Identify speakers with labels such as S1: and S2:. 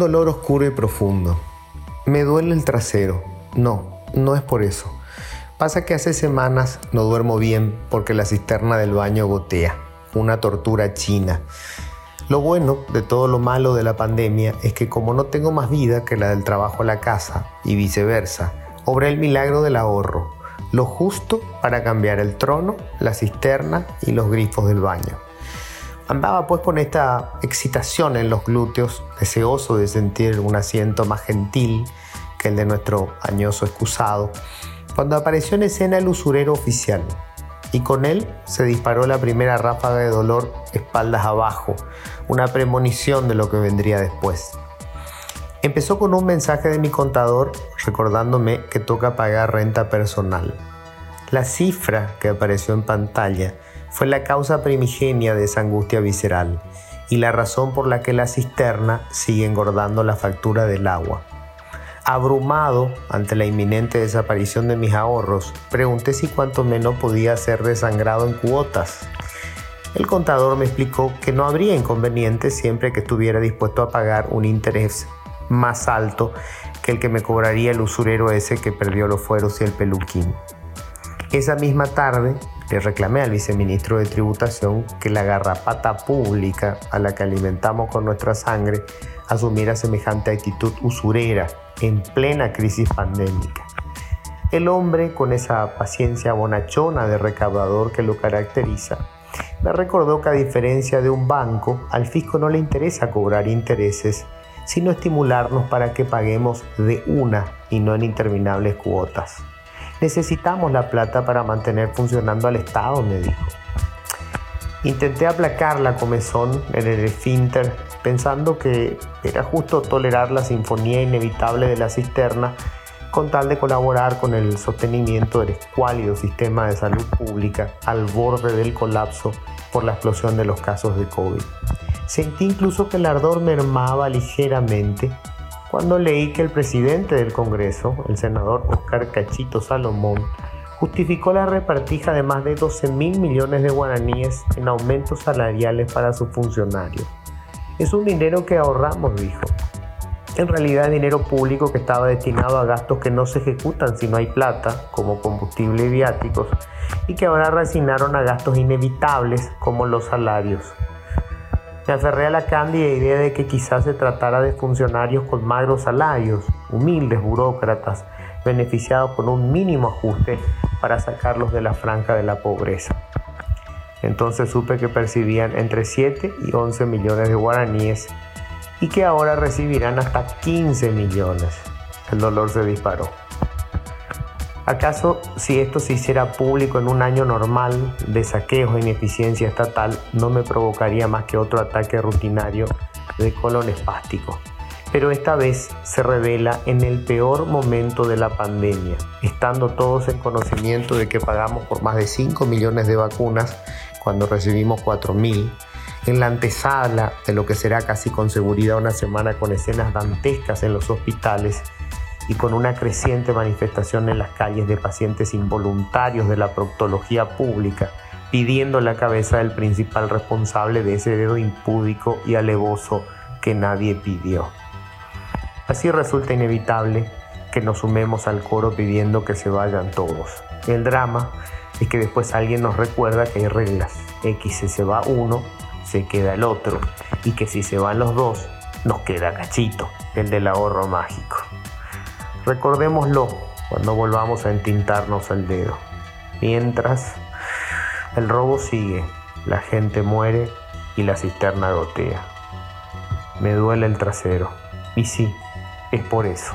S1: dolor oscuro y profundo. Me duele el trasero. No, no es por eso. Pasa que hace semanas no duermo bien porque la cisterna del baño gotea. Una tortura china. Lo bueno de todo lo malo de la pandemia es que como no tengo más vida que la del trabajo a la casa y viceversa, obré el milagro del ahorro, lo justo para cambiar el trono, la cisterna y los grifos del baño. Andaba pues con esta excitación en los glúteos, deseoso de sentir un asiento más gentil que el de nuestro añoso excusado, cuando apareció en escena el usurero oficial, y con él se disparó la primera ráfaga de dolor espaldas abajo, una premonición de lo que vendría después. Empezó con un mensaje de mi contador recordándome que toca pagar renta personal. La cifra que apareció en pantalla fue la causa primigenia de esa angustia visceral y la razón por la que la cisterna sigue engordando la factura del agua. Abrumado ante la inminente desaparición de mis ahorros, pregunté si cuanto menos podía ser desangrado en cuotas. El contador me explicó que no habría inconveniente siempre que estuviera dispuesto a pagar un interés más alto que el que me cobraría el usurero ese que perdió los fueros y el peluquín. Esa misma tarde le reclamé al viceministro de Tributación que la garrapata pública a la que alimentamos con nuestra sangre asumiera semejante actitud usurera en plena crisis pandémica. El hombre, con esa paciencia bonachona de recaudador que lo caracteriza, me recordó que a diferencia de un banco, al fisco no le interesa cobrar intereses, sino estimularnos para que paguemos de una y no en interminables cuotas. Necesitamos la plata para mantener funcionando al Estado, me dijo. Intenté aplacar la comezón en el esfínter pensando que era justo tolerar la sinfonía inevitable de la cisterna con tal de colaborar con el sostenimiento del escuálido sistema de salud pública al borde del colapso por la explosión de los casos de COVID. Sentí incluso que el ardor mermaba ligeramente cuando leí que el presidente del Congreso, el senador Oscar Cachito Salomón, justificó la repartija de más de 12 mil millones de guaraníes en aumentos salariales para sus funcionarios. Es un dinero que ahorramos, dijo. En realidad es dinero público que estaba destinado a gastos que no se ejecutan si no hay plata, como combustible y viáticos, y que ahora resignaron a gastos inevitables como los salarios. Me aferré a la cándida idea de que quizás se tratara de funcionarios con magros salarios, humildes burócratas, beneficiados por un mínimo ajuste para sacarlos de la franja de la pobreza. Entonces supe que percibían entre 7 y 11 millones de guaraníes y que ahora recibirán hasta 15 millones. El dolor se disparó. ¿Acaso si esto se hiciera público en un año normal de saqueos e ineficiencia estatal no me provocaría más que otro ataque rutinario de colon espástico? Pero esta vez se revela en el peor momento de la pandemia, estando todos en conocimiento de que pagamos por más de 5 millones de vacunas cuando recibimos 4 mil, en la antesala de lo que será casi con seguridad una semana con escenas dantescas en los hospitales y con una creciente manifestación en las calles de pacientes involuntarios de la proctología pública, pidiendo la cabeza del principal responsable de ese dedo impúdico y alevoso que nadie pidió. Así resulta inevitable que nos sumemos al coro pidiendo que se vayan todos. El drama es que después alguien nos recuerda que hay reglas. X si se va uno, se queda el otro. Y que si se van los dos, nos queda cachito, el del ahorro mágico. Recordémoslo cuando volvamos a entintarnos el dedo. Mientras, el robo sigue, la gente muere y la cisterna gotea. Me duele el trasero. Y sí, es por eso.